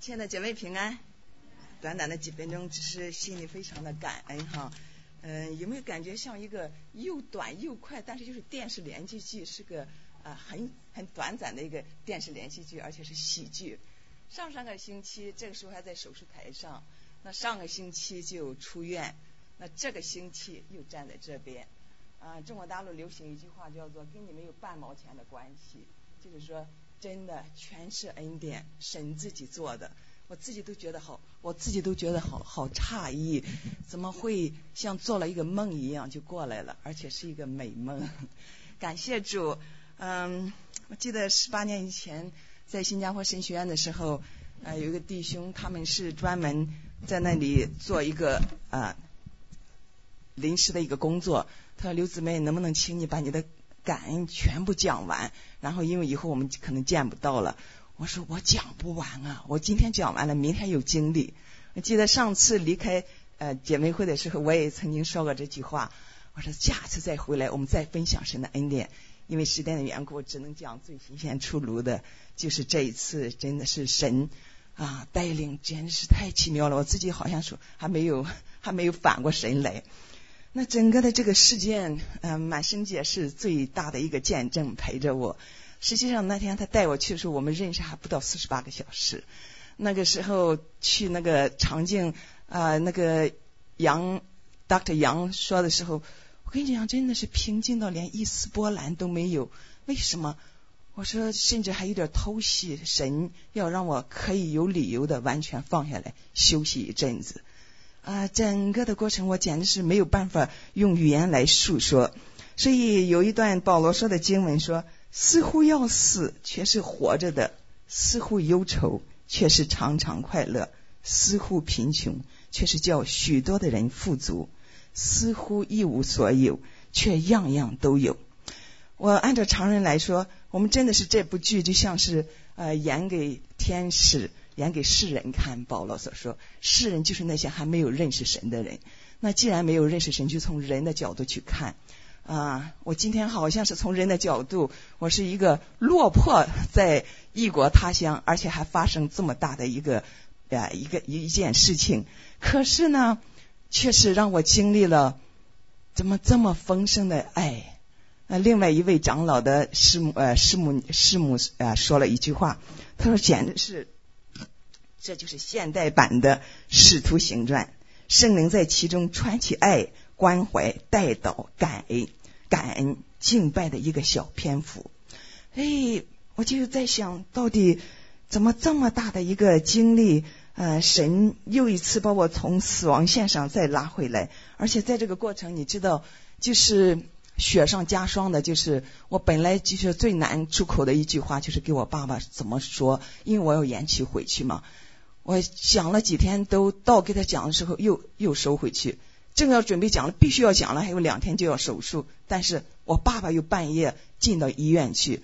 亲爱的姐妹平安，短短的几分钟，只是心里非常的感恩哈。嗯，有没有感觉像一个又短又快，但是就是电视连续剧，是个啊很很短暂的一个电视连续剧，而且是喜剧。上上个星期这个时候还在手术台上，那上个星期就出院，那这个星期又站在这边。啊，中国大陆流行一句话叫做“跟你没有半毛钱的关系”，就是说。真的全是恩典，神自己做的，我自己都觉得好，我自己都觉得好好诧异，怎么会像做了一个梦一样就过来了，而且是一个美梦。感谢主，嗯，我记得十八年以前在新加坡神学院的时候，呃，有一个弟兄，他们是专门在那里做一个啊临时的一个工作，他说刘姊妹，能不能请你把你的。感恩全部讲完，然后因为以后我们可能见不到了，我说我讲不完啊，我今天讲完了，明天有精力。我记得上次离开呃姐妹会的时候，我也曾经说过这句话，我说下次再回来，我们再分享神的恩典。因为时间的缘故，只能讲最新鲜出炉的，就是这一次真的是神啊带领，简直是太奇妙了。我自己好像说还没有还没有反过神来。那整个的这个事件，嗯，满生姐是最大的一个见证，陪着我。实际上那天他带我去的时候，我们认识还不到四十八个小时。那个时候去那个长镜啊，那个杨 Doctor 杨说的时候，我跟你讲，真的是平静到连一丝波澜都没有。为什么？我说甚至还有点偷袭，神要让我可以有理由的完全放下来休息一阵子。啊，整个的过程我简直是没有办法用语言来述说。所以有一段保罗说的经文说：“似乎要死，却是活着的；似乎忧愁，却是常常快乐；似乎贫穷，却是叫许多的人富足；似乎一无所有，却样样都有。”我按照常人来说，我们真的是这部剧就像是呃演给天使。演给世人看，保罗所说，世人就是那些还没有认识神的人。那既然没有认识神，就从人的角度去看啊。我今天好像是从人的角度，我是一个落魄在异国他乡，而且还发生这么大的一个啊一个一件事情。可是呢，却是让我经历了怎么这么丰盛的爱。那另外一位长老的师母呃师母师母啊说了一句话，他说简直是。这就是现代版的《使徒行传》，圣灵在其中传起爱、关怀、带导、感恩、感恩、敬拜的一个小篇幅。哎，我就在想到底怎么这么大的一个经历，呃，神又一次把我从死亡线上再拉回来，而且在这个过程，你知道，就是雪上加霜的，就是我本来就是最难出口的一句话，就是给我爸爸怎么说，因为我要延期回去嘛。我讲了几天，都到给他讲的时候，又又收回去。正要准备讲了，必须要讲了，还有两天就要手术。但是我爸爸又半夜进到医院去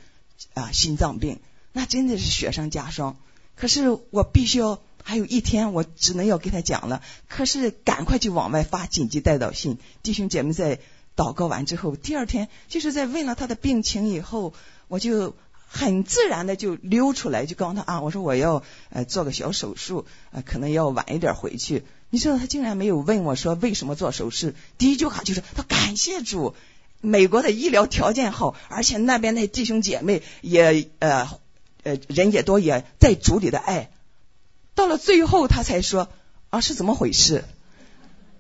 啊，心脏病，那真的是雪上加霜。可是我必须要还有一天，我只能要给他讲了。可是赶快就往外发紧急带导信，弟兄姐妹在祷告完之后，第二天就是在问了他的病情以后，我就。很自然的就溜出来，就告诉他啊，我说我要呃做个小手术，呃可能要晚一点回去。你知道他竟然没有问我说为什么做手术，第一句话就是他感谢主，美国的医疗条件好，而且那边的弟兄姐妹也呃呃人也多，也在主里的爱。到了最后他才说啊是怎么回事？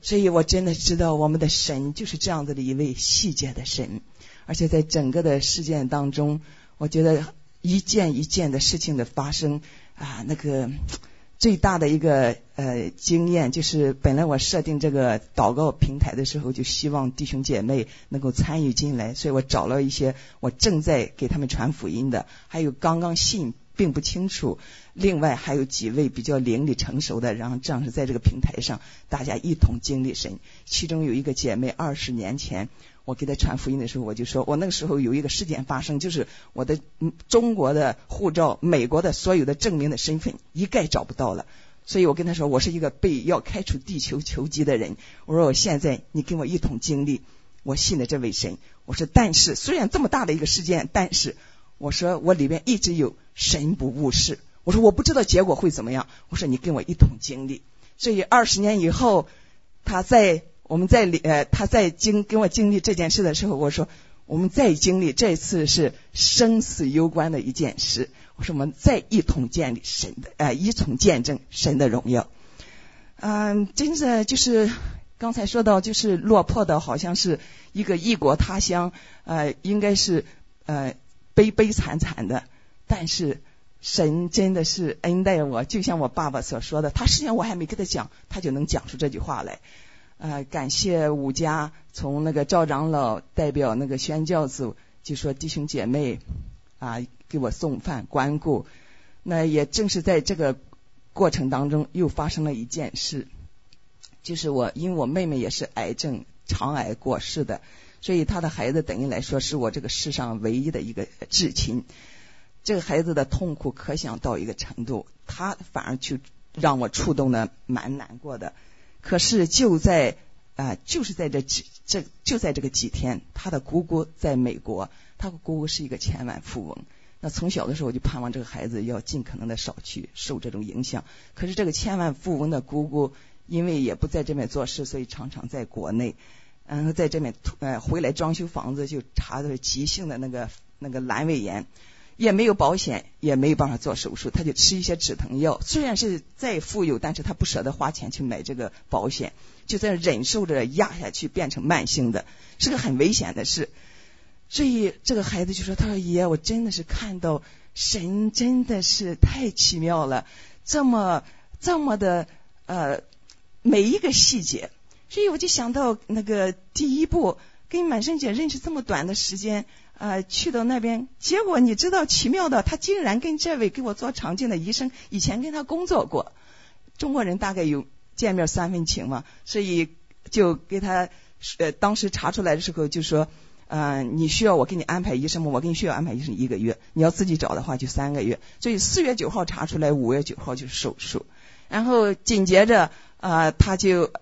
所以我真的知道我们的神就是这样子的一位细节的神，而且在整个的事件当中。我觉得一件一件的事情的发生啊，那个最大的一个呃经验就是，本来我设定这个祷告平台的时候，就希望弟兄姐妹能够参与进来，所以我找了一些我正在给他们传福音的，还有刚刚信并不清楚，另外还有几位比较灵力成熟的，然后这样是在这个平台上大家一同经历神。其中有一个姐妹二十年前。我给她传福音的时候，我就说，我那个时候有一个事件发生，就是我的中国的护照、美国的所有的证明的身份一概找不到了，所以我跟他说，我是一个被要开除地球球籍的人。我说我现在你跟我一同经历，我信的这位神。我说，但是虽然这么大的一个事件，但是我说我里边一直有神不误事。我说我不知道结果会怎么样。我说你跟我一同经历。所以二十年以后，他在我们在里呃他在经跟我经历这件事的时候，我说我们再经历这次是生死攸关的一件事。我说我们再一同建立神的呃一同见证神的荣耀。嗯，真的就是刚才说到，就是落魄的好像是一个异国他乡，呃，应该是呃悲悲惨惨的。但是神真的是恩待我，就像我爸爸所说的，他实际上我还没跟他讲，他就能讲出这句话来。呃，感谢五家从那个赵长老代表那个宣教组，就说弟兄姐妹啊给我送饭关顾。那也正是在这个。过程当中又发生了一件事，就是我因为我妹妹也是癌症肠癌过世的，所以他的孩子等于来说是我这个世上唯一的一个至亲。这个孩子的痛苦可想到一个程度，他反而就让我触动的蛮难过的。可是就在啊，就是在这几这就在这个几天，他的姑姑在美国，他姑姑是一个千万富翁。那从小的时候就盼望这个孩子要尽可能的少去受这种影响。可是这个千万富翁的姑姑，因为也不在这边做事，所以常常在国内，然后在这边呃回来装修房子就查的是急性的那个那个阑尾炎，也没有保险，也没有办法做手术，他就吃一些止疼药。虽然是再富有，但是他不舍得花钱去买这个保险，就在忍受着压下去，变成慢性的，是个很危险的事。所以这个孩子就说：“他说爷，我真的是看到神真的是太奇妙了，这么这么的呃每一个细节。”所以我就想到那个第一步，跟满生姐认识这么短的时间啊，去到那边，结果你知道奇妙的，他竟然跟这位给我做肠镜的医生以前跟他工作过。中国人大概有见面三分情嘛，所以就给他呃当时查出来的时候就说。嗯，你需要我给你安排医生吗？我给你需要安排医生一个月，你要自己找的话就三个月。所以四月九号查出来，五月九号就是手术。然后紧接着呃，他就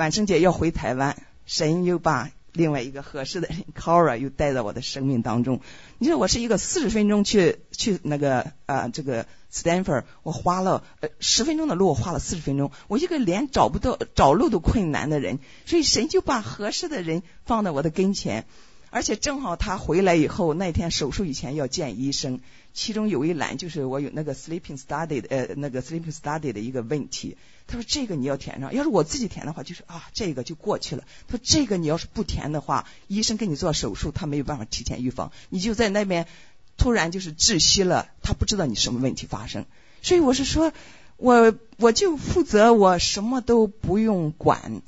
万圣节要回台湾，神又把另外一个合适的人 Cora 又带到我的生命当中。你说我是一个四十分钟去去那个啊这个 Stanford，我花了呃十分钟的路，我花了四十分钟。我一个连找不到找路都困难的人，所以神就把合适的人放在我的跟前。而且正好他回来以后，那天手术以前要见医生，其中有一栏就是我有那个 sleeping study 的呃那个 sleeping study 的一个问题。他说这个你要填上，要是我自己填的话，就是啊这个就过去了。他说这个你要是不填的话，医生给你做手术，他没有办法提前预防，你就在那边突然就是窒息了，他不知道你什么问题发生。所以我是说，我我就负责我什么都不用管，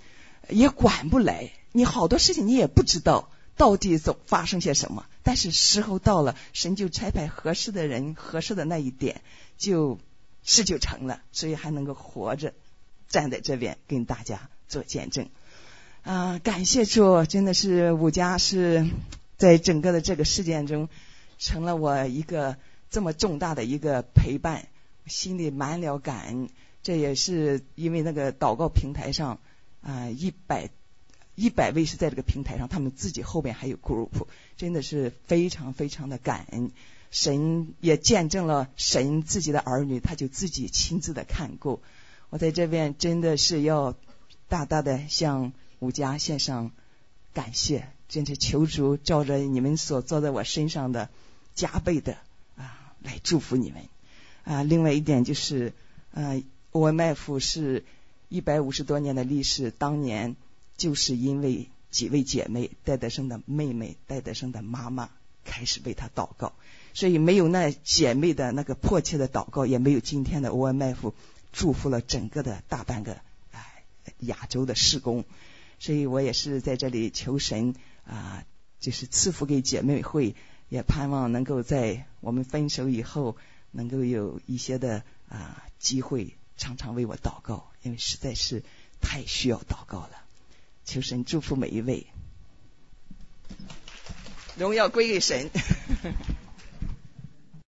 也管不来，你好多事情你也不知道。到底总发生些什么？但是时候到了，神就差派合适的人，合适的那一点，就事就成了，所以还能够活着站在这边跟大家做见证。啊，感谢主，真的是五家是在整个的这个事件中成了我一个这么重大的一个陪伴，心里满了感恩。这也是因为那个祷告平台上啊一百。一百位是在这个平台上，他们自己后边还有 group，真的是非常非常的感恩。神也见证了神自己的儿女，他就自己亲自的看顾。我在这边真的是要大大的向吴家献上感谢，真是求主照着你们所做在我身上的加倍的啊来祝福你们啊。另外一点就是，呃，OMF 是一百五十多年的历史，当年。就是因为几位姐妹戴德生的妹妹戴德生的妈妈开始为他祷告，所以没有那姐妹的那个迫切的祷告，也没有今天的 OMF 祝福了整个的大半个亚洲的施工，所以我也是在这里求神啊，就是赐福给姐妹会，也盼望能够在我们分手以后，能够有一些的啊机会常常为我祷告，因为实在是太需要祷告了。求神祝福每一位，荣耀归给神。